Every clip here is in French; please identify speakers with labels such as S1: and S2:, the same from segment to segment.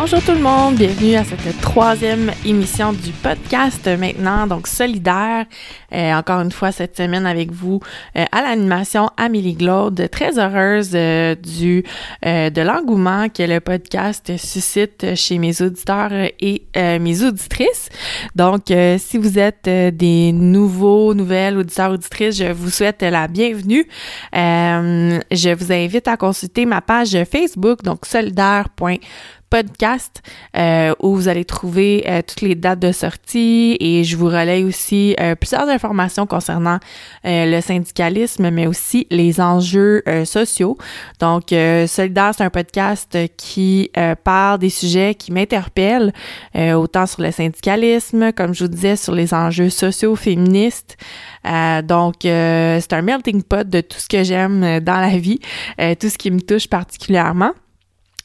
S1: Bonjour tout le monde, bienvenue à cette troisième émission du podcast maintenant, donc solidaire. Euh, encore une fois cette semaine avec vous euh, à l'animation Amélie Glaude, très heureuse euh, du de l'engouement que le podcast suscite chez mes auditeurs et mes auditrices. Donc, si vous êtes des nouveaux, nouvelles auditeurs auditrices, je vous souhaite la bienvenue. je vous invite à consulter ma page Facebook, donc solidaire.com podcast euh, où vous allez trouver euh, toutes les dates de sortie et je vous relaye aussi euh, plusieurs informations concernant le syndicalisme, mais aussi les enjeux sociaux. Donc, Solidaire, c'est un podcast qui parle des sujets qui m'interpellent, autant sur le syndicalisme, comme je vous disais, sur les enjeux sociaux féministes. donc, c'est un melting pot de tout ce que j'aime dans la vie, tout ce qui me touche particulièrement.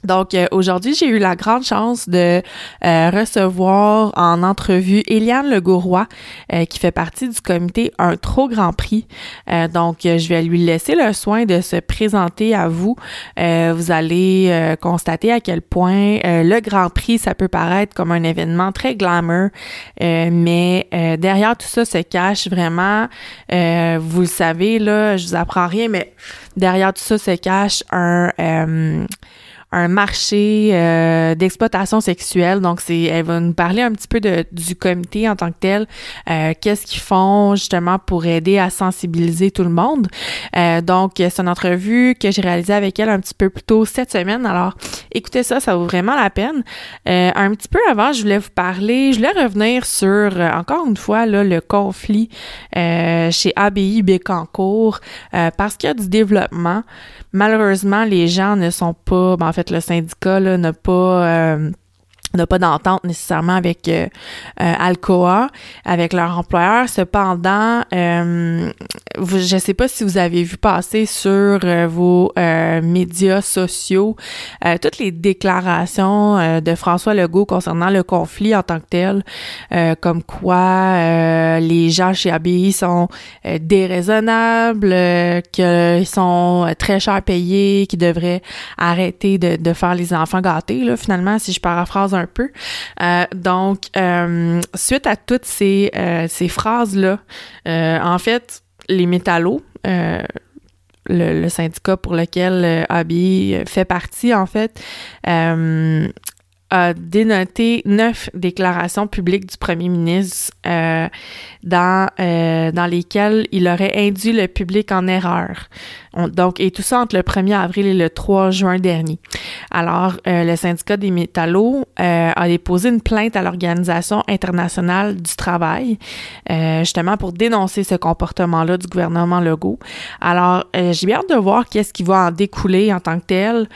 S1: Donc euh, aujourd'hui, j'ai eu la grande chance de euh, recevoir en entrevue Eliane Legouroy, euh, qui fait partie du comité Un Trop Grand Prix. donc, je vais lui laisser le soin de se présenter à vous. vous allez constater à quel point le Grand Prix, ça peut paraître comme un événement très glamour, mais derrière tout ça se cache vraiment, vous le savez, là, je vous apprends rien, mais derrière tout ça se cache un un marché euh, d'exploitation sexuelle. Donc, c'est, elle va nous parler un petit peu de, du comité en tant que tel. Euh, qu'est-ce qu'ils font justement pour aider à sensibiliser tout le monde. Euh, donc, c'est une entrevue que j'ai réalisée avec elle un petit peu plus tôt cette semaine. Alors, écoutez ça, ça vaut vraiment la peine. un petit peu avant, je voulais vous parler, je voulais revenir sur, encore une fois, là, le conflit chez ABI Bécancourt parce qu'il y a du développement. Malheureusement, les gens ne sont pas, ben, en fait, le syndicat n'a pas euh, n'a pas d'entente nécessairement avec euh, euh, Alcoa, avec leur employeur. Cependant, euh, je ne sais pas si vous avez vu passer sur vos médias sociaux toutes les déclarations de François Legault concernant le conflit en tant que tel, comme quoi les gens chez ABI sont déraisonnables, qu'ils sont très cher payés, qu'ils devraient arrêter de, de, faire les enfants gâtés, là, finalement, si je paraphrase un peu. Euh, donc, euh, suite à toutes ces, euh, phrases-là, en fait, les métallos, le, syndicat pour lequel Abby fait partie, en fait, a dénoté neuf déclarations publiques du premier ministre dans, dans lesquelles il aurait induit le public en erreur donc, et tout ça entre le 1er avril et le 3 juin dernier. Alors, euh, le syndicat des métallos euh, a déposé une plainte à l'Organisation internationale du travail, euh, justement pour dénoncer ce comportement-là du gouvernement Legault. Alors, j'ai bien hâte de voir qu'est-ce qui va en découler en tant que tel.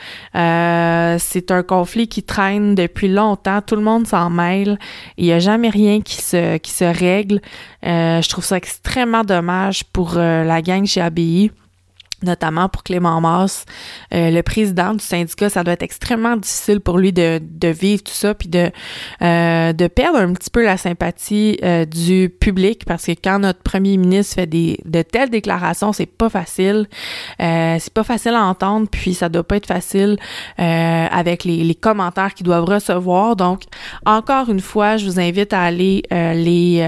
S1: c'est un conflit qui traîne depuis longtemps, tout le monde s'en mêle, il n'y a jamais rien qui se, qui se règle. je trouve ça extrêmement dommage pour la gang chez ABI notamment pour Clément Masse, euh, le président du syndicat, ça doit être extrêmement difficile pour lui de, vivre tout ça, puis de, euh, de perdre un petit peu la sympathie euh, du public, parce que quand notre premier ministre fait des de telles déclarations, c'est pas facile, c'est pas facile à entendre, puis ça doit pas être facile avec les, les commentaires qu'ils doivent recevoir. Donc, encore une fois, je vous invite à aller les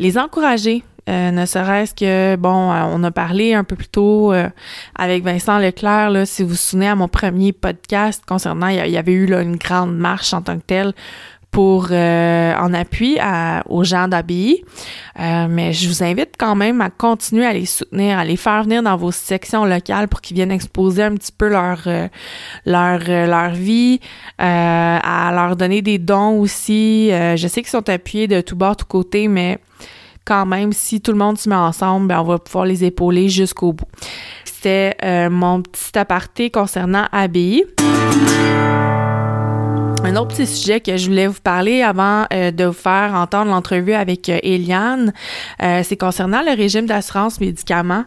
S1: les encourager euh, ne serait-ce que, bon, euh, on a parlé un peu plus tôt euh, avec Vincent Leclerc, là, si vous vous souvenez à mon premier podcast concernant, il y avait eu là, une grande marche en tant que telle pour en appui aux gens d'ABI. mais je vous invite quand même à continuer à les soutenir, à les faire venir dans vos sections locales pour qu'ils viennent exposer un petit peu leur leur leur vie, à leur donner des dons aussi. je sais qu'ils sont appuyés de tout bord, tout côté, mais quand même, si tout le monde se met ensemble, ben, on va pouvoir les épauler jusqu'au bout. C'était euh, mon petit aparté concernant ABI. Un autre petit sujet que je voulais vous parler avant euh, de vous faire entendre l'entrevue avec euh, Eliane, c'est concernant le régime d'assurance médicaments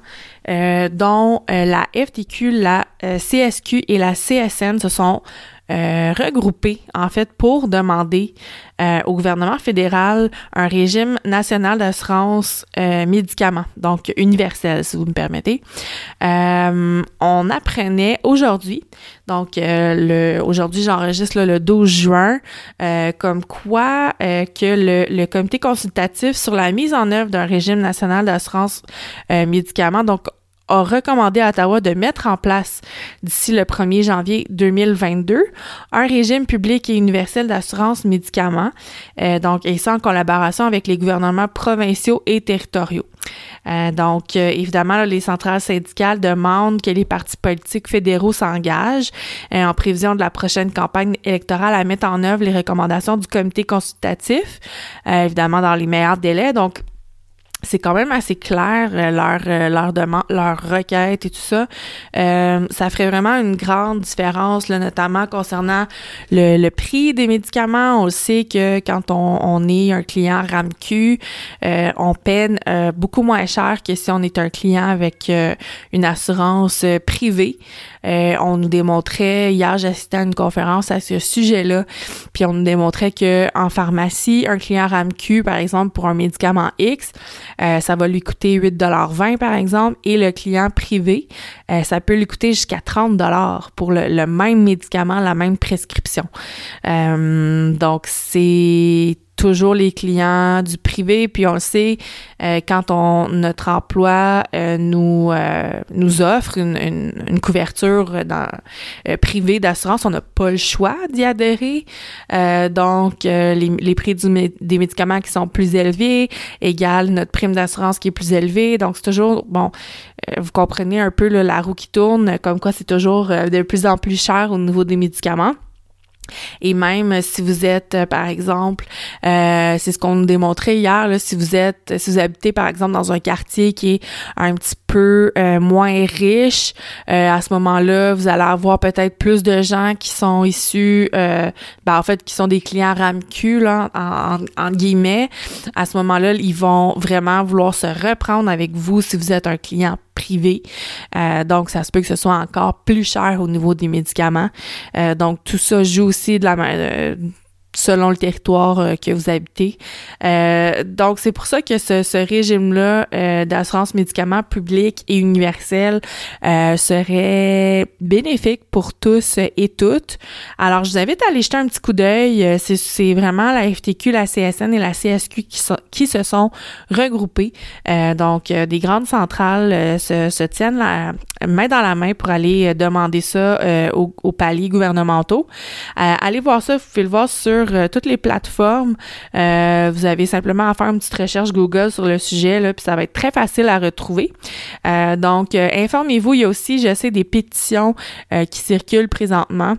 S1: dont la FTQ, la CSQ et la CSN se sont regroupés, en fait, pour demander au gouvernement fédéral un régime national d'assurance médicaments, donc universel, si vous me permettez. on apprenait aujourd'hui, donc aujourd'hui j'enregistre le 12 juin, comme quoi que le, le comité consultatif sur la mise en œuvre d'un régime national d'assurance médicaments, donc a recommandé à Ottawa de mettre en place d'ici le 1er janvier 2022 un régime public et universel d'assurance médicaments, euh, donc et ça en collaboration avec les gouvernements provinciaux et territoriaux. Euh, donc, euh, évidemment, les centrales syndicales demandent que les partis politiques fédéraux s'engagent en prévision de la prochaine campagne électorale à mettre en œuvre les recommandations du comité consultatif, évidemment dans les meilleurs délais. Donc, c'est quand même assez clair euh, leur euh, leur demande leur requête et tout ça. Euh, ça ferait vraiment une grande différence là, notamment concernant le, le, prix des médicaments. On sait que quand on, on est un client RAMQ euh, on peine beaucoup moins cher que si on est un client avec une assurance privée on nous démontrait hier j'assistais à une conférence à ce sujet-là puis on nous démontrait que en pharmacie un client RAMQ par exemple pour un médicament X euh, ça va lui coûter 8,20 par exemple, et le client privé, euh, ça peut lui coûter jusqu'à 30 pour le, même médicament, la même prescription. Euh, donc, c'est toujours les clients du privé, puis on le sait, euh, quand on, notre emploi euh, nous, euh, nous offre une, une, couverture dans, privée d'assurance, on n'a pas le choix d'y adhérer. donc, les, les, prix du, des médicaments qui sont plus élevés égale notre prime d'assurance qui est plus élevée. Donc, c'est toujours, bon, vous comprenez un peu la roue qui tourne, comme quoi c'est toujours de plus en plus cher au niveau des médicaments. Et même si vous êtes, euh, par exemple, euh, c'est ce qu'on nous démontrait hier, si vous êtes, si vous habitez, par exemple, dans un quartier qui est un petit euh, moins riche, à ce moment-là, vous allez avoir peut-être plus de gens qui sont issus, ben, en fait, qui sont des clients RAMQ, là, en, en, guillemets. À ce moment-là, ils vont vraiment vouloir se reprendre avec vous si vous êtes un client privé. Euh, donc, ça se peut que ce soit encore plus cher au niveau des médicaments. Euh, donc, tout ça joue aussi de la, euh, selon le territoire euh, que vous habitez. Euh, donc, c'est pour ça que ce, ce régime-là euh, d'assurance médicaments public et universel euh, serait bénéfique pour tous et toutes. Alors, je vous invite à aller jeter un petit coup d'œil. Euh, c'est vraiment la FTQ, la CSN et la CSQ qui, se sont regroupés. donc, des grandes centrales se, se, tiennent la main dans la main pour aller demander ça aux, aux, paliers gouvernementaux. allez voir ça, vous pouvez le voir sur euh, toutes les plateformes. Euh, vous avez simplement à faire une petite recherche Google sur le sujet, là, puis ça va être très facile à retrouver. Euh, donc, informez-vous. Il y a aussi, je sais, des pétitions qui circulent présentement.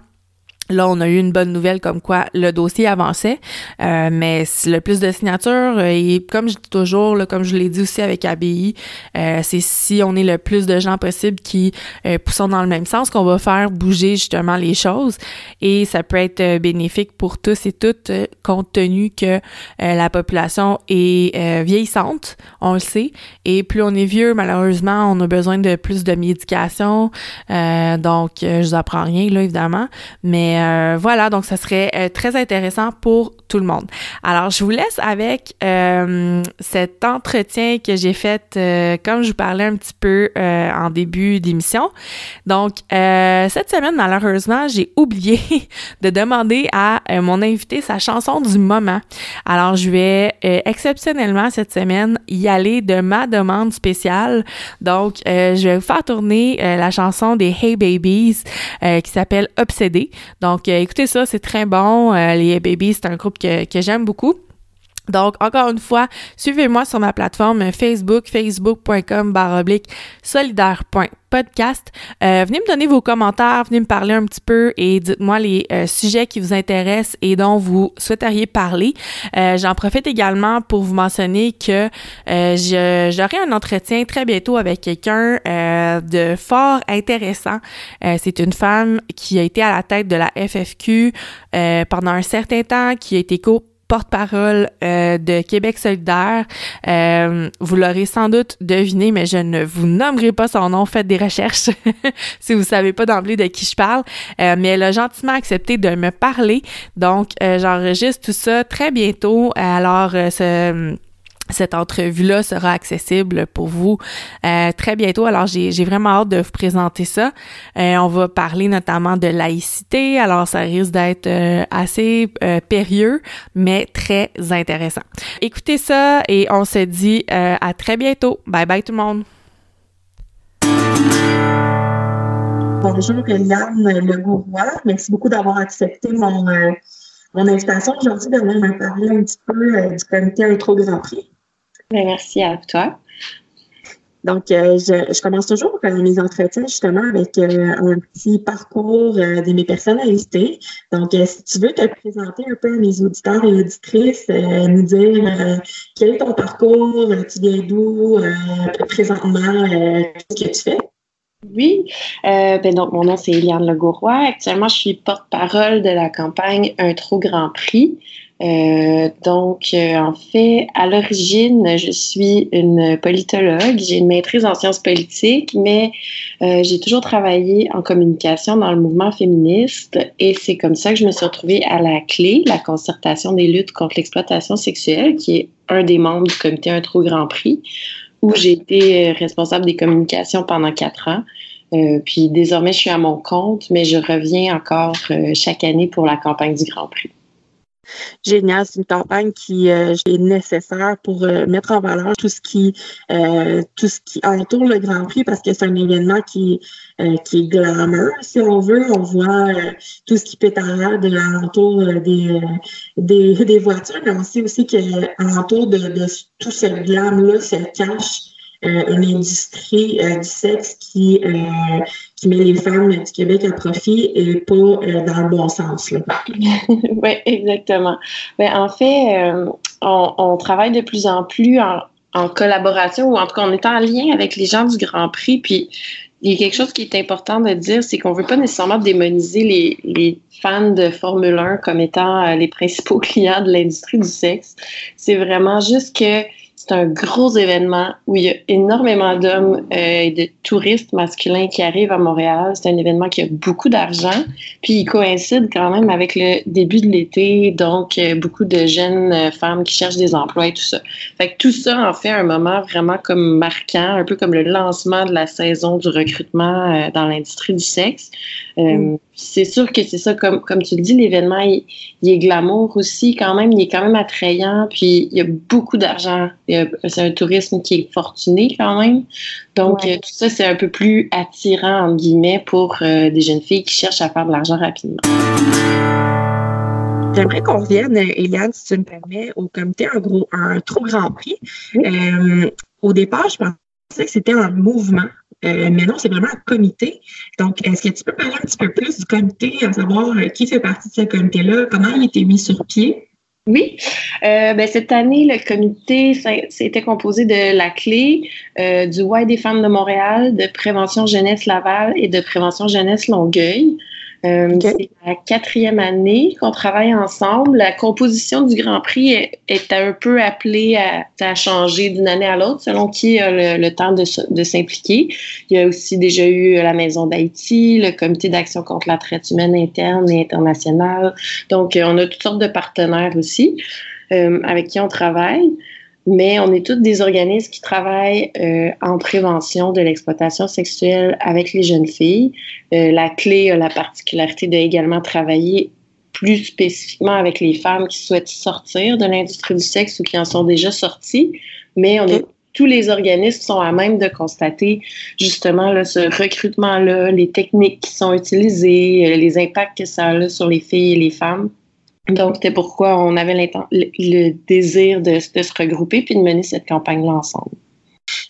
S1: Là, on a eu une bonne nouvelle comme quoi le dossier avançait, euh, mais le plus de signatures, euh, et comme je dis toujours, là, comme je l'ai dit aussi avec ABI, euh, c'est si on est le plus de gens possible qui euh, poussent dans le même sens qu'on va faire bouger justement les choses, et ça peut être bénéfique pour tous et toutes, compte tenu que la population est vieillissante, on le sait, et plus on est vieux, malheureusement, on a besoin de plus de médication, donc je vous apprends rien là évidemment, mais euh, voilà, donc ça serait euh, très intéressant pour tout le monde. Alors, je vous laisse avec euh, cet entretien que j'ai fait, comme je vous parlais un petit peu en début d'émission. Donc, cette semaine, malheureusement, j'ai oublié de demander à mon invité sa chanson du moment. Alors, je vais exceptionnellement cette semaine y aller de ma demande spéciale. Donc, je vais vous faire tourner la chanson des Hey Babies qui s'appelle Obsédé. Donc, euh, écoutez ça, c'est très bon. Euh, les Babies, c'est un groupe que, j'aime beaucoup. Donc, encore une fois, suivez-moi sur ma plateforme Facebook, facebook.com baroblique solidaire.podcast. Euh, venez me donner vos commentaires, venez me parler un petit peu et dites-moi les euh, sujets qui vous intéressent et dont vous souhaiteriez parler. Euh, j'en profite également pour vous mentionner que j'aurai un entretien très bientôt avec quelqu'un de fort intéressant. C'est une femme qui a été à la tête de la FFQ pendant un certain temps, qui a été co porte-parole euh, de Québec solidaire. Euh, vous l'aurez sans doute deviné, mais je ne vous nommerai pas son nom. Faites des recherches si vous savez pas d'emblée de qui je parle. Euh, mais elle a gentiment accepté de me parler. Donc, j'enregistre tout ça très bientôt. Alors, ce cette entrevue-là sera accessible pour vous euh, très bientôt. Alors, j'ai vraiment hâte de vous présenter ça. Euh, on va parler notamment de laïcité. Alors, ça risque d'être euh, assez périlleux, mais très intéressant. Écoutez ça et on se dit à très bientôt. Bye bye tout le monde.
S2: Bonjour, Eliane Legourois. Merci beaucoup d'avoir accepté mon, mon invitation aujourd'hui de venir me parler un petit peu du comité Intro Grand Prix.
S3: Ben, merci à toi.
S2: Donc, euh, je, commence toujours mes entretiens justement avec euh, un petit parcours euh, de mes personnalités. Donc, si tu veux te présenter un peu à mes auditeurs et auditrices, nous dire quel est ton parcours, tu viens d'où, présentement, qu'est-ce que tu fais?
S3: Oui, ben donc mon nom c'est Eliane Legouroy. Actuellement, je suis porte-parole de la campagne Un trop grand prix. Euh, donc, euh, en fait, à l'origine, je suis une politologue. J'ai une maîtrise en sciences politiques, mais euh, j'ai toujours travaillé en communication dans le mouvement féministe et c'est comme ça que je me suis retrouvée à la clé, la concertation des luttes contre l'exploitation sexuelle, qui est un des membres du comité Un grand prix, où j'ai été responsable des communications pendant quatre ans. puis désormais, je suis à mon compte, mais je reviens encore chaque année pour la campagne du Grand Prix
S2: génial. C'est une campagne qui euh, est nécessaire pour euh, mettre en valeur tout ce qui euh, tout ce qui entoure le Grand Prix parce que c'est un événement qui qui est glamour, si on veut. On voit tout ce qui pétarade alentour des, des, des voitures, mais on sait aussi qu'alentour de, de tout ce glam-là se cache une industrie du sexe qui, qui met les femmes du Québec à profit et pas euh, dans le bon sens.
S3: oui, exactement. Mais ben, en fait, euh, on, travaille de plus en plus en, collaboration ou en tout cas, on est en lien avec les gens du Grand Prix. Puis, il y a quelque chose qui est important de dire, c'est qu'on ne veut pas nécessairement démoniser les, les, fans de Formule 1 comme étant euh, les principaux clients de l'industrie du sexe. C'est vraiment juste que c'est un gros événement où il y a énormément d'hommes euh, et de touristes masculins qui arrivent à Montréal. C'est un événement qui a beaucoup d'argent. Puis il coïncide quand même avec le début de l'été, donc euh, beaucoup de jeunes euh, femmes qui cherchent des emplois et tout ça. Fait que tout ça en fait un moment vraiment comme marquant, un peu comme le lancement de la saison du recrutement dans l'industrie du sexe. Mm. C'est sûr que c'est ça, comme, comme tu le dis, l'événement, il, est glamour aussi quand même, il est quand même attrayant, puis il y a beaucoup d'argent. C'est un tourisme qui est fortuné quand même. Donc, euh, tout ça, c'est un peu plus attirant, entre guillemets, pour euh, des jeunes filles qui cherchent à faire de l'argent rapidement.
S2: J'aimerais qu'on revienne, Eliane, si tu me permets, au comité un, gros, un trop grand prix. Euh, au départ, je pensais que c'était un mouvement euh, mais non, c'est vraiment un comité. Donc, est-ce que tu peux parler un petit peu plus du comité, à savoir euh, qui fait partie de ce comité-là, comment il a été mis sur pied?
S3: Oui, euh, ben, cette année, le comité s'était composé de la clé du Y des femmes de Montréal, de Prévention Jeunesse Laval et de Prévention Jeunesse Longueuil. Euh, c'est la quatrième année qu'on travaille ensemble. La composition du Grand Prix est, un peu appelée à, changer d'une année à l'autre selon qui a le, temps de, s'impliquer. Il y a aussi déjà eu la Maison d'Haïti, le Comité d'action contre la traite humaine interne et internationale. Donc, euh, on a toutes sortes de partenaires aussi euh, avec qui on travaille mais on est tous des organismes qui travaillent euh, en prévention de l'exploitation sexuelle avec les jeunes filles. Euh, la clé a la particularité de également travailler plus spécifiquement avec les femmes qui souhaitent sortir de l'industrie du sexe ou qui en sont déjà sorties, mais on est tous les organismes sont à même de constater justement là, ce recrutement-là, les techniques qui sont utilisées, euh, les impacts que ça a sur les filles et les femmes. Donc, c'était pourquoi on avait le, désir de, de, se regrouper puis de mener cette campagne-là ensemble.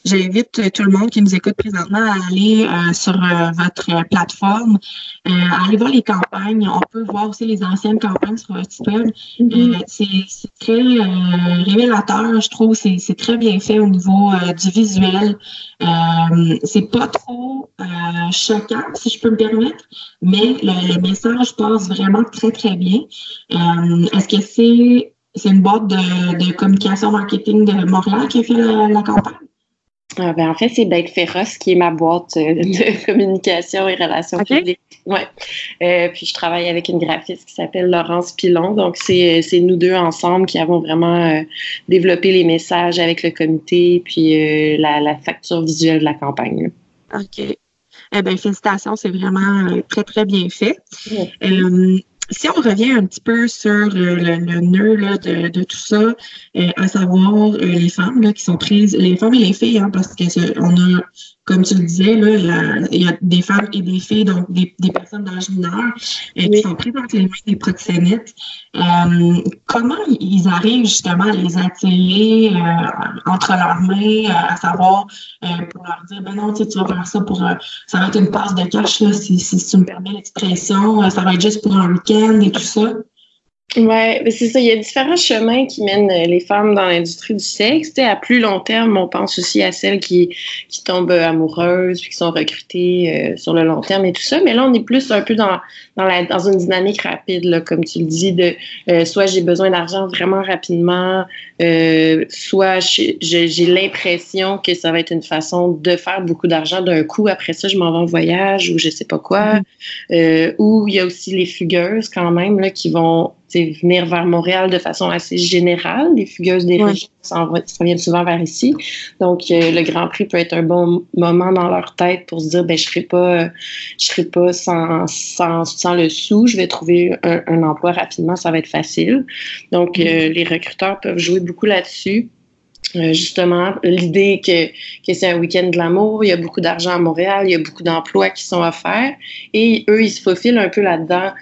S2: J'invite euh, tout le monde qui nous écoute présentement à aller euh, sur euh, votre plateforme, à aller voir les campagnes. On peut voir aussi les anciennes campagnes sur votre site web. Mm-hmm. c'est très révélateur, je trouve. C'est très bien fait au niveau du visuel. c'est pas trop choquant, si je peux me permettre, mais le, le, message passe vraiment très, très bien. Est-ce que c'est c'est une boîte de, communication marketing de Montréal qui a fait la, campagne?
S3: Ah, ben, en fait, c'est Bête Féroce qui est ma boîte euh, de communication et relations publiques. Ouais. Euh, puis je travaille avec une graphiste qui s'appelle Laurence Pilon. Donc, c'est nous deux ensemble qui avons vraiment développé les messages avec le comité puis la, facture visuelle de la campagne.
S2: OK. Eh bien, félicitations, c'est vraiment très, très bien fait si on revient un petit peu sur le, le, nœud là, de, de, tout ça, euh, à savoir euh, les femmes là, qui sont prises, les femmes et les filles, hein, parce que on a comme tu le disais, là, il y a des femmes et des filles, donc des, des personnes d'âge mineur, euh, qui sont prises entre les mains des proxénètes. Euh, comment ils arrivent justement à les attirer euh, entre leurs mains, à savoir pour leur dire, ben non, tu, vas faire ça pour, ça va être une passe de cash, là, si, si tu me permets l'expression, ça va être juste pour un week-end et tout ça?
S3: Oui, c'est ça. Il y a différents chemins qui mènent euh, les femmes dans l'industrie du sexe. à plus long terme, on pense aussi à celles qui, qui tombent amoureuses, puis qui sont recrutées euh, sur le long terme et tout ça. Mais là, on est plus un peu dans, dans, la, dans une dynamique rapide, là, comme tu le dis, de euh, soit j'ai besoin d'argent vraiment rapidement, soit j'ai
S1: l'impression
S3: que ça va être une façon de faire beaucoup d'argent d'un coup. Après ça, je m'en vais en voyage ou je sais pas quoi. Mm-hmm. ou il y a aussi les fugueuses quand même là, qui vont venir vers Montréal de façon assez générale. Les fugueuses des régions s'en viennent souvent vers ici. Donc, euh, le Grand Prix peut être un bon moment dans leur tête pour se dire, ben, je serai pas, je serai pas sans, sans, sans, le sou, je vais trouver un, emploi rapidement, ça va être facile. Donc, euh, les recruteurs peuvent jouer beaucoup là-dessus. Euh, justement, l'idée que, que c'est un week-end de l'amour, il y a beaucoup d'argent à Montréal, il y a beaucoup d'emplois qui sont offerts et eux, ils se faufilent un peu là-dedans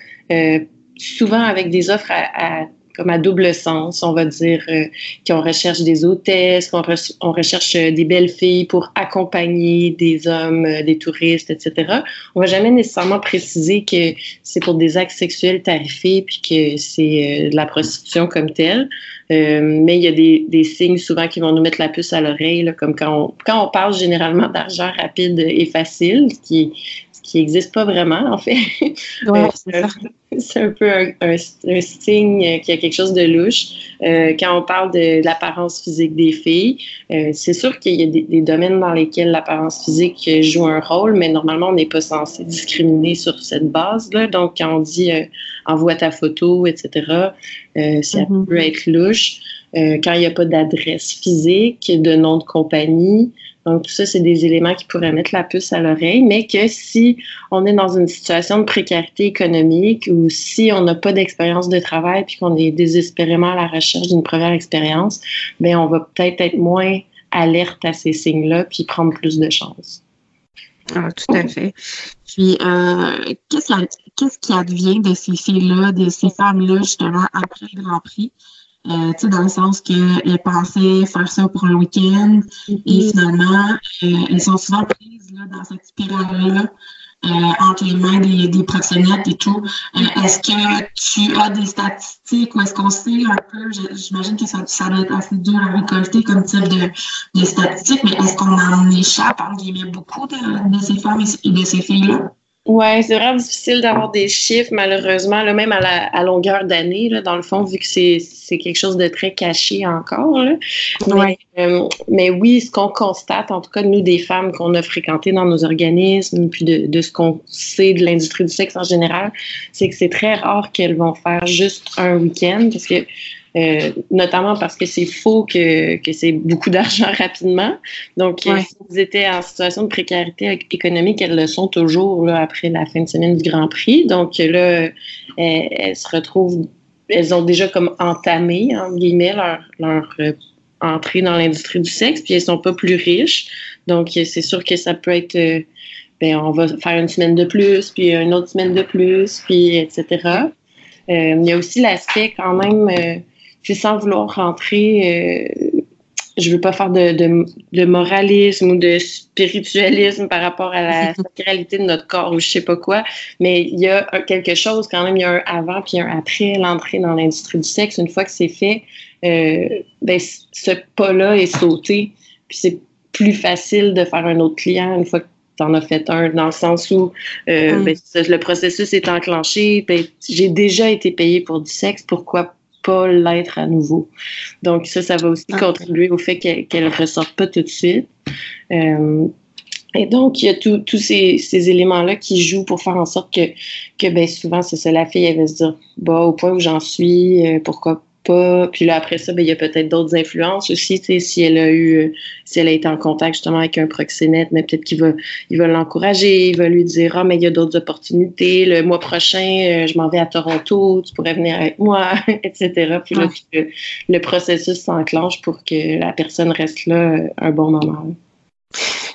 S3: souvent avec des offres à, comme à double sens, on va dire euh, qu'on recherche des hôtesses, qu'on on recherche euh, des belles filles pour accompagner des hommes, euh, des touristes, etc. On va jamais nécessairement préciser que c'est pour des actes sexuels tarifés puis que c'est de la prostitution comme telle. mais il y a des, des, signes souvent qui vont nous mettre la puce à l'oreille, comme quand on, quand on parle généralement d'argent rapide et facile, qui, qui n'existe pas vraiment, en fait.
S2: Ouais,
S3: c'est un peu un, signe qu'il y a quelque chose de louche. Euh, quand on parle de, l'apparence physique des filles, euh, c'est sûr qu'il y a des, domaines dans lesquels l'apparence physique joue un rôle, mais normalement, on n'est pas censé discriminer sur cette base-là. Donc, quand on dit euh, envoie ta photo, etc., ça mm-hmm. peut être louche. quand il n'y a pas d'adresse physique, de nom de compagnie, donc, tout ça, c'est des éléments qui pourraient mettre la puce à l'oreille, mais que si on est dans une situation de précarité économique ou si on n'a pas d'expérience de travail puis qu'on est désespérément à la recherche d'une première expérience, bien, on va peut-être être moins alerte à ces signes-là puis prendre plus de chances.
S2: Ah, tout à fait. Puis, euh, qu'est-ce qui advient de ces filles-là, de ces femmes-là, justement, après le Grand Prix? Euh, dans le sens qu'elles pensaient faire ça pour un week-end et mm-hmm. finalement, euh, elles sont souvent prises là, dans cette spirale-là. Euh, entre les mains des, des proxénètes et tout. Euh, est-ce que tu as des statistiques ou est-ce qu'on sait un peu, j'imagine que ça, ça doit être assez dur à récolter comme type de, de statistiques, mais est-ce qu'on en échappe, entre guillemets, beaucoup de, de ces femmes et de ces filles-là?
S3: Oui, c'est vraiment difficile d'avoir des chiffres, malheureusement, là, même à, la, à longueur d'année, dans le fond, vu que c'est, c'est quelque chose de très caché encore. Là. Mais, euh, mais, oui, ce qu'on constate, en tout cas, nous, des femmes qu'on a fréquentées dans nos organismes, puis de, de ce qu'on sait de l'industrie du sexe en général, c'est que c'est très rare qu'elles vont faire juste un week-end, parce que euh, notamment parce que c'est faux que, que c'est beaucoup d'argent rapidement. Donc, euh, si vous étiez en situation de précarité économique, elles le sont toujours là, après la fin de semaine du Grand Prix. Donc là, elles, se retrouvent, elles ont déjà comme entamé, en guillemets, leur, leur euh, entrée dans l'industrie du sexe, puis elles sont pas plus riches. Donc, c'est sûr que ça peut être... ben, on va faire une semaine de plus, puis une autre semaine de plus, puis etc. il y a aussi l'aspect quand même c'est sans vouloir rentrer, euh, je veux pas faire de, de, moralisme ou de spiritualisme par rapport à la sacralité de notre corps ou je sais pas quoi, mais il y a quelque chose quand même, il y a un avant puis un après l'entrée dans l'industrie du sexe. Une fois que c'est fait, euh, ben, ce pas-là est sauté, puis c'est plus facile de faire un autre client une fois que tu en as fait un, dans le sens où euh, ben, le processus est enclenché, ben, j'ai déjà été payé pour du sexe, pourquoi pas l'être à nouveau. Donc ça, ça va aussi ah. contribuer au fait qu'elle ne ressorte pas tout de suite. Euh, et donc, il y a tous ces, ces éléments-là qui jouent pour faire en sorte que, que ben, souvent, c'est ça, la fille, elle va se dire, bah, au point où j'en suis, euh, pourquoi pas. Puis là, après ça, ben, il y a peut-être d'autres influences aussi, tu sais, si elle a eu, si elle a été en contact justement avec un proxénète, mais peut-être qu'il va, il va l'encourager, il va lui dire, ah, mais il y a d'autres opportunités, le mois prochain, euh, je m'en vais à Toronto, tu pourrais venir avec moi, etc. Puis là, le processus s'enclenche pour que la personne reste là euh, un bon moment.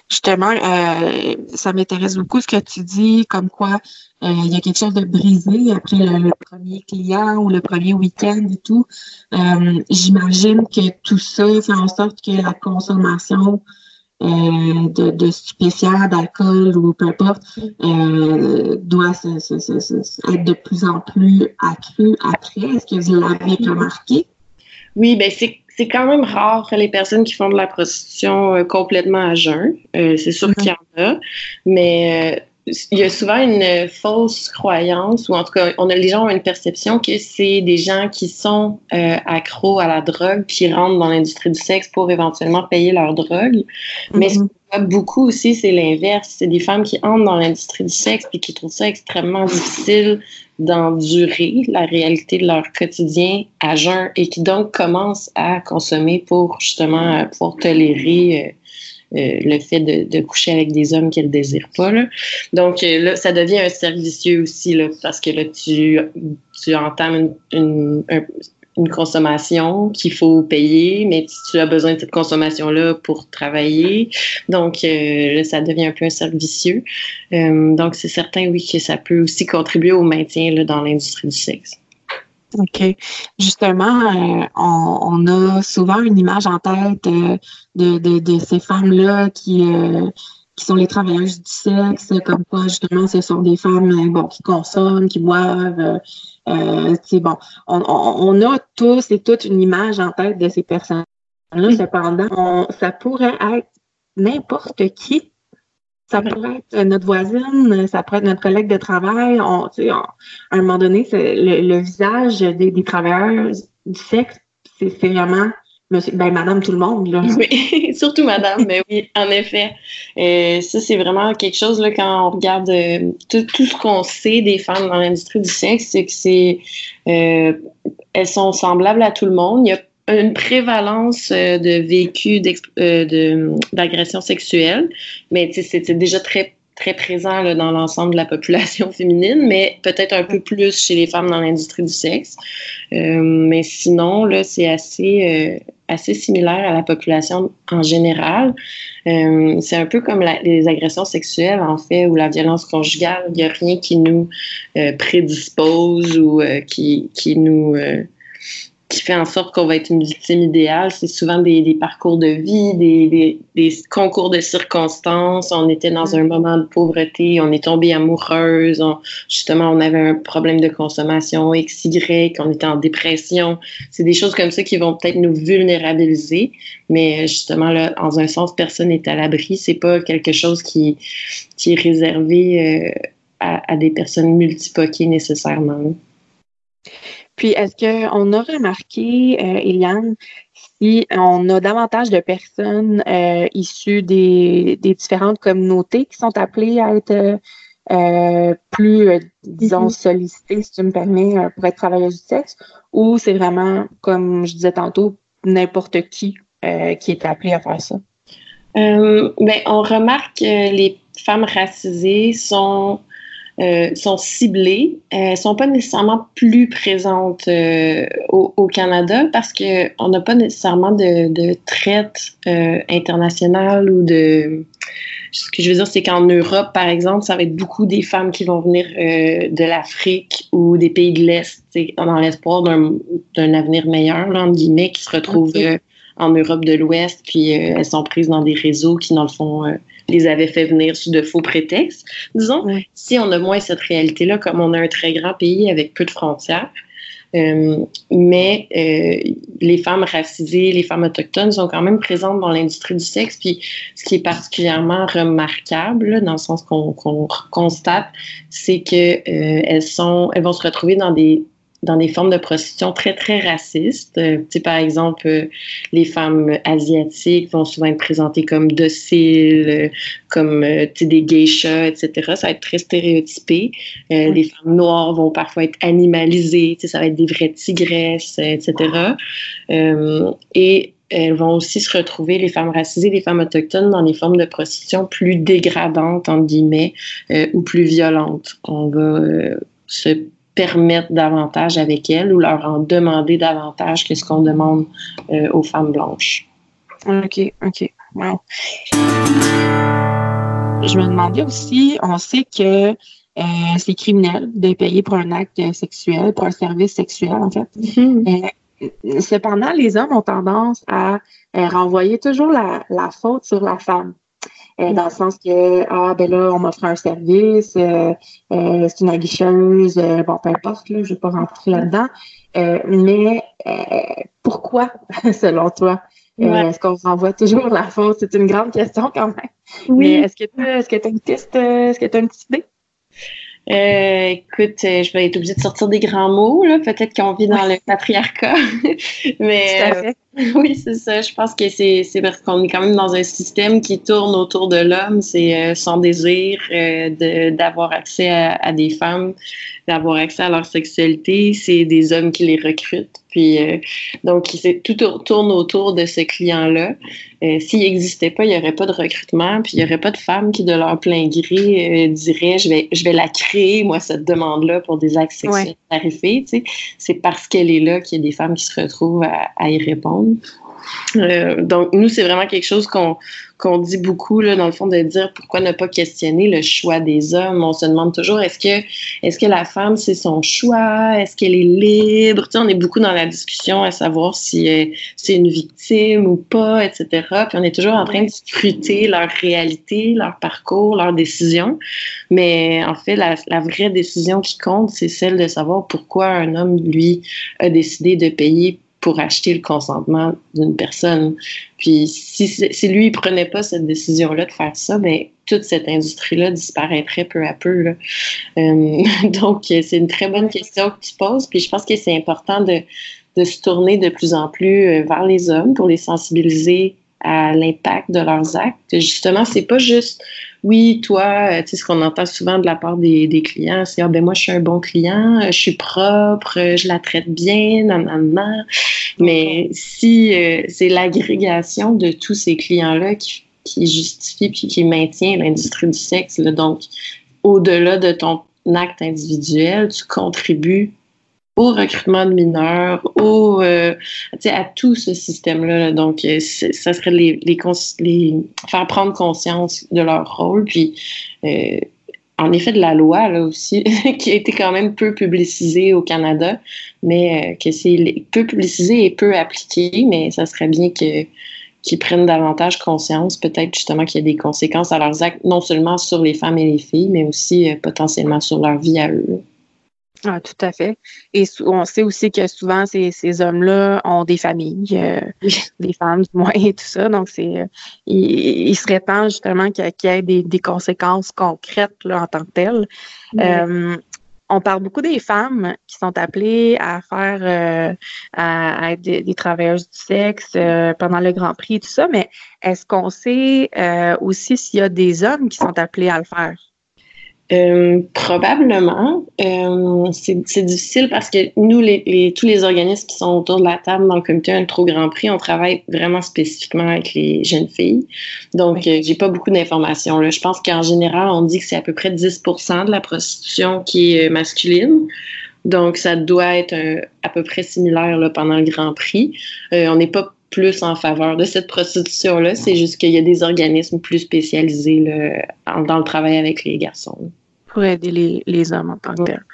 S2: Justement, euh, ça m'intéresse beaucoup ce que tu dis, comme quoi euh, il y a quelque chose de brisé après le, premier client ou le premier week-end et tout. Euh, j'imagine que tout ça fait en sorte que la consommation de, de stupéfiants, d'alcool ou peu importe, doit être de plus en plus accrue après. Est-ce que vous l'avez remarqué?
S3: Oui, ben c'est c'est quand même rare les personnes qui font de la prostitution euh, complètement à jeun. Euh, c'est sûr qu'il y en a, mais euh, il y a souvent une fausse croyance, ou en tout cas, on a, les gens ont une perception que c'est des gens qui sont accros à la drogue, qui rentrent dans l'industrie du sexe pour éventuellement payer leur drogue. Mais mm-hmm. beaucoup aussi, c'est l'inverse. C'est des femmes qui entrent dans l'industrie du sexe et qui trouvent ça extrêmement difficile d'endurer la réalité de leur quotidien à jeun et qui donc commencent à consommer pour justement pouvoir tolérer euh, euh, le fait de, coucher avec des hommes qu'elles désirent pas. Là. Donc euh, là, ça devient un servicieux aussi là, parce que là, tu, tu entames une, un, une consommation qu'il faut payer, mais tu as besoin de cette consommation-là pour travailler. Donc, euh, ça devient un peu un servicieux. Euh, donc, c'est certain, oui, que ça peut aussi contribuer au maintien là, dans l'industrie du sexe.
S2: OK. Justement, euh, on, a souvent une image en tête de, de, de, ces femmes-là qui, qui sont les travailleuses du sexe, comme quoi justement ce sont des femmes bon, qui consomment, qui boivent, euh, c'est bon. On, a tous et toutes une image en tête de ces personnes-là. Cependant, ça pourrait être n'importe qui. Ça pourrait être notre voisine, ça pourrait être notre collègue de travail. On, à un moment donné, le, le, visage des, des travailleurs du sexe, c'est vraiment Monsieur, ben, madame tout le monde, là.
S3: Oui, surtout madame, mais oui, en effet. Euh, ça, c'est vraiment quelque chose, là, quand on regarde euh, tout, tout, ce qu'on sait des femmes dans l'industrie du sexe, c'est que c'est, euh, elles sont semblables à tout le monde. Il y a une prévalence de vécu d'agression sexuelle, mais c'est déjà très très présent là, dans l'ensemble de la population féminine, mais peut-être un peu plus chez les femmes dans l'industrie du sexe. Euh, mais sinon, là, c'est assez, euh, assez similaire à la population en général. Euh, c'est un peu comme les agressions sexuelles, en fait, ou la violence conjugale. Il n'y a rien qui nous prédispose ou qui, qui nous qui fait en sorte qu'on va être une victime idéale. C'est souvent des, des, parcours de vie, des, des, des, concours de circonstances. On était dans un moment de pauvreté, on est tombé amoureuse, justement, on avait un problème de consommation XY, on était en dépression. C'est des choses comme ça qui vont peut-être nous vulnérabiliser, mais justement, là, dans un sens, personne n'est à l'abri. C'est pas quelque chose qui, qui est réservé euh, à, à, des personnes multipoquées nécessairement.
S2: Puis, est-ce qu'on a remarqué, euh, Eliane, si on a davantage de personnes euh, issues des, différentes communautés qui sont appelées à être euh, plus, disons, mm-hmm. sollicitées, si tu me permets, pour être travailleuse du sexe, ou c'est vraiment, comme je disais tantôt, n'importe qui qui est appelé à faire ça?
S3: ben, on remarque que les femmes racisées sont euh, sont ciblées. Elles sont pas nécessairement plus présentes euh, au, Canada parce que on n'a pas nécessairement de, de traite euh, internationale ou de ce que je veux dire, c'est qu'en Europe, par exemple, ça va être beaucoup des femmes qui vont venir de l'Afrique ou des pays de l'Est, dans l'espoir d'un avenir meilleur, là, entre guillemets, qui se retrouvent en Europe de l'Ouest, puis elles sont prises dans des réseaux qui, dans le fond, les avaient fait venir sous de faux prétextes. Disons, si on a moins cette réalité-là, comme on a un très grand pays avec peu de frontières, euh, mais euh, les femmes racisées, les femmes autochtones sont quand même présentes dans l'industrie du sexe. Puis ce qui est particulièrement remarquable, dans le sens qu'on constate, c'est que euh, elles vont se retrouver dans des dans des formes de prostitution très, très racistes. Euh, par exemple, euh, les femmes asiatiques vont souvent être présentées comme dociles, euh, comme des geishas, etc. Ça va être très stéréotypé. Les femmes noires vont parfois être animalisées, ça va être des vraies tigresses, etc. et elles vont aussi se retrouver, les femmes racisées, les femmes autochtones, dans des formes de prostitution plus dégradantes, entre guillemets, ou plus violentes. On va se permettre davantage avec elles ou leur en demander davantage que ce qu'on demande euh, aux femmes blanches.
S1: OK, OK. Wow. Je me demandais aussi, on sait que euh, c'est criminel de payer pour un acte sexuel, pour un service sexuel, en fait. Mm-hmm. Euh, cependant, les hommes ont tendance à renvoyer toujours la, la faute sur la femme. Euh, dans le sens que ah ben là on m'offre un service, euh, euh, c'est une aguicheuse, bon peu importe là, je vais pas rentrer là-dedans. mais pourquoi, selon toi, est-ce qu'on renvoie toujours la faute C'est une grande question quand même. Oui. Est-ce que tu est-ce que tu as une piste, est-ce que tu as une petite idée?
S3: Euh, écoute, euh, je vais être obligée de sortir des grands mots, là. Peut-être qu'on vit dans le patriarcat. Mais euh, oui, c'est ça. Je pense que c'est, c'est parce qu'on est quand même dans un système qui tourne autour de l'homme. C'est son désir de, d'avoir accès à, des femmes, d'avoir accès à leur sexualité. C'est des hommes qui les recrutent. Puis donc, tout tourne autour de ce client-là. s'il n'existait pas, il n'y aurait pas de recrutement, puis il n'y aurait pas de femmes qui, de leur plein gré, diraient je vais, je vais la créer moi, cette demande-là pour des actes sexuels tarifés. C'est parce qu'elle est là qu'il y a des femmes qui se retrouvent à y répondre. Euh, donc, nous, c'est vraiment quelque chose qu'on qu'on dit beaucoup, là, dans le fond, de dire pourquoi ne pas questionner le choix des hommes. On se demande toujours, est-ce que, est-ce que la femme, c'est son choix? Est-ce qu'elle est libre? Tu on est beaucoup dans la discussion à savoir si euh, c'est une victime ou pas, etc. Puis on est toujours en train de scruter leur réalité, leur parcours, leurs décisions. Mais en fait, la vraie décision qui compte, c'est celle de savoir pourquoi un homme, lui, a décidé de payer pour acheter le consentement d'une personne. Puis si, si lui ne prenait pas cette décision-là de faire ça, ben toute cette industrie-là disparaîtrait peu à peu. Euh, donc, c'est une très bonne question que tu poses. Puis je pense que c'est important de, de se tourner de plus en plus euh, vers les hommes pour les sensibiliser à l'impact de leurs actes. Justement, c'est pas juste oui, toi, euh, tu sais, ce qu'on entend souvent de la part des, clients, c'est ah ben moi je suis un bon client, euh, je suis propre, euh, je la traite bien, nan, Mais si c'est l'agrégation de tous ces clients-là qui, justifie puis qui maintient l'industrie du sexe, donc au-delà de ton acte individuel, tu contribues au recrutement de mineurs, au, euh, à tout ce système-là. Donc, euh, ça serait les, les, faire prendre conscience de leur rôle. Puis, euh, en effet, de la loi, là aussi, qui a été quand même peu publicisée au Canada, mais que c'est peu publicisé et peu appliqué, mais ça serait bien que qu'ils prennent davantage conscience, peut-être justement qu'il y a des conséquences à leurs actes, non seulement sur les femmes et les filles, mais aussi potentiellement sur leur vie à eux.
S1: Ah, tout à fait. Et on sait aussi que souvent, ces, ces hommes-là ont des familles, euh, des femmes du moins et tout ça. Donc, c'est, euh, il, serait temps justement qu'il y ait des, des, conséquences concrètes là, en tant que telles. Euh, on parle beaucoup des femmes qui sont appelées à faire, à, être des, des, travailleuses du sexe pendant le Grand Prix et tout ça, mais est-ce qu'on sait aussi s'il y a des hommes qui sont appelés à le faire?
S3: Euh, probablement. Euh, c'est difficile parce que nous, les, tous les organismes qui sont autour de la table dans le comité Un trop grand prix, on travaille vraiment spécifiquement avec les jeunes filles. Donc, euh, j'ai pas beaucoup d'informations. Je pense qu'en général, on dit que c'est à peu près 10 de la prostitution qui est masculine. Donc, ça doit être à peu près similaire là, pendant le Grand Prix. on n'est pas plus en faveur de cette prostitution-là. C'est juste qu'il y a des organismes plus spécialisés là, dans le travail avec les garçons.
S1: Pour aider les, les hommes en tant que tel.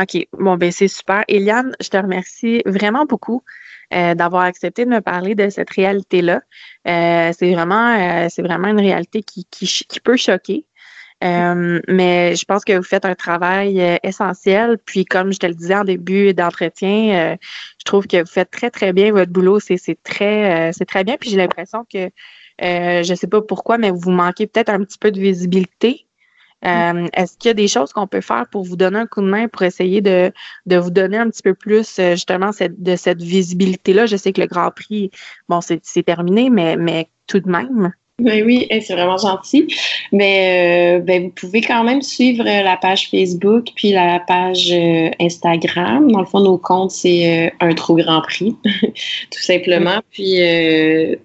S1: OK. Bon, ben c'est super. Eliane, je te remercie vraiment beaucoup. Euh, d'avoir accepté de me parler de cette réalité-là. Euh, c'est vraiment, euh, c'est vraiment une réalité qui, qui, qui peut choquer. Euh, mais je pense que vous faites un travail euh, essentiel. Puis comme je te le disais en début d'entretien, euh, je trouve que vous faites très, très bien votre boulot. C'est très, c'est très bien. Puis j'ai l'impression que je ne sais pas pourquoi, mais vous manquez peut-être un petit peu de visibilité.
S2: Euh, est-ce qu'il y a des choses qu'on peut faire pour vous donner un coup de main pour essayer de, de vous donner un petit peu plus euh, justement cette, de cette visibilité-là? Je sais que le Grand Prix, bon, c'est terminé, mais, mais tout de même.
S3: Ben oui, c'est vraiment gentil. Mais euh, ben, vous pouvez quand même suivre euh, la page Facebook puis la page euh, Instagram. Dans le fond, nos comptes, c'est un trop grand prix, tout simplement. Puis,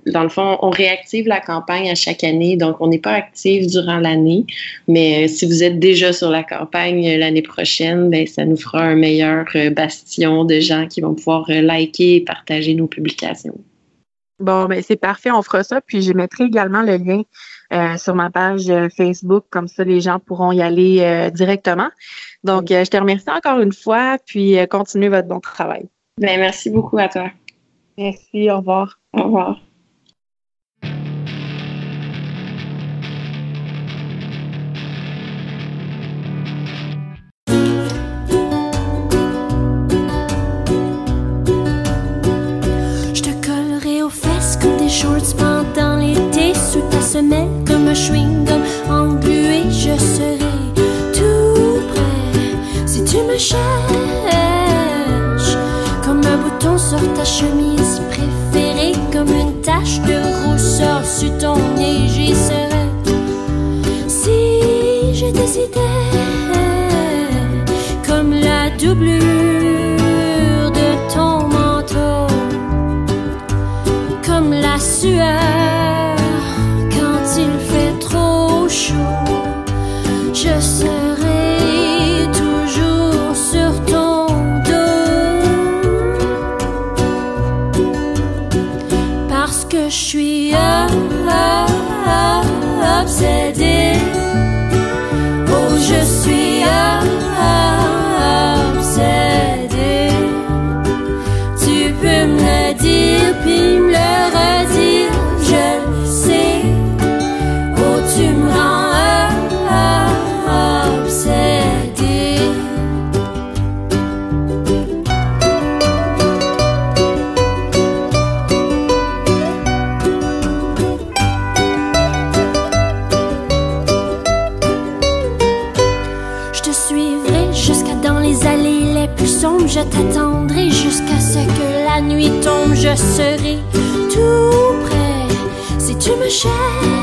S3: dans le fond, on réactive la campagne à chaque année. Donc, on n'est pas actif durant l'année. Mais si vous êtes déjà sur la campagne l'année prochaine, ben, ça nous fera un meilleur bastion de gens qui vont pouvoir liker et partager nos publications.
S2: Bon, ben c'est parfait, on fera ça. Puis je mettrai également le lien euh, sur ma page euh, Facebook, comme ça les gens pourront y aller euh, directement. Donc, je te remercie encore une fois, puis continuez votre bon travail.
S3: Ben, merci beaucoup à toi.
S2: Merci, au revoir.
S3: Au revoir.
S4: Shorts pendant l'été sous ta semelle comme un chewing-gum englué. Je serai tout prêt si tu me cherches comme un bouton sur ta chemise préférée, comme une tache de rousseur sur ton nez. J'y serai si je décidais comme la doublure. Je serai tout prêt si tu me cherches.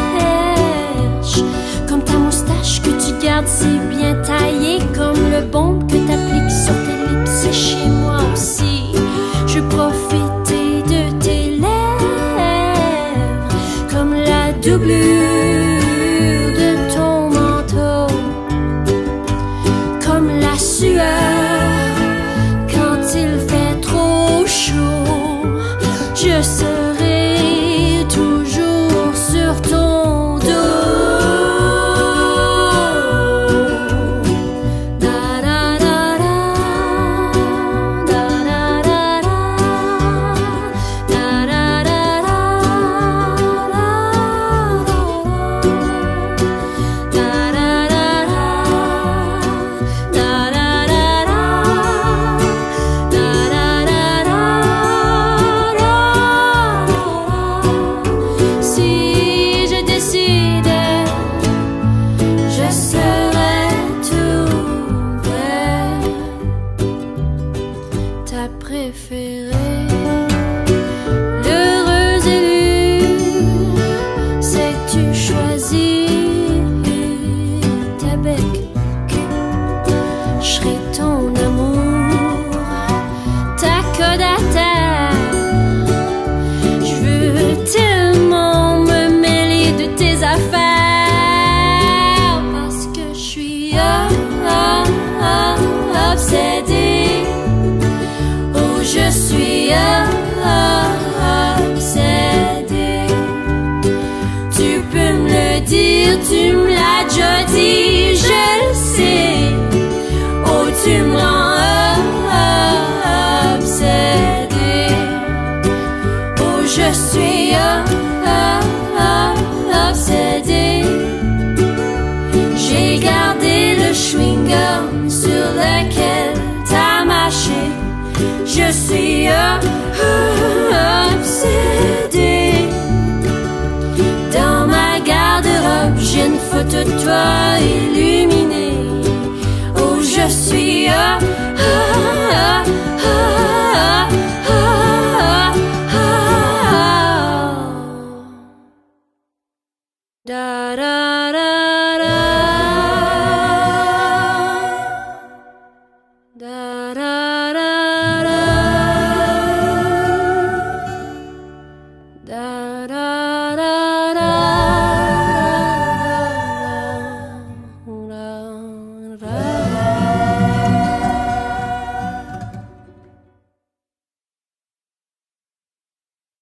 S4: Je suis obsédée. Dans ma garde-robe, j'ai une photo de toi illuminée. Oh, je suis obsédée.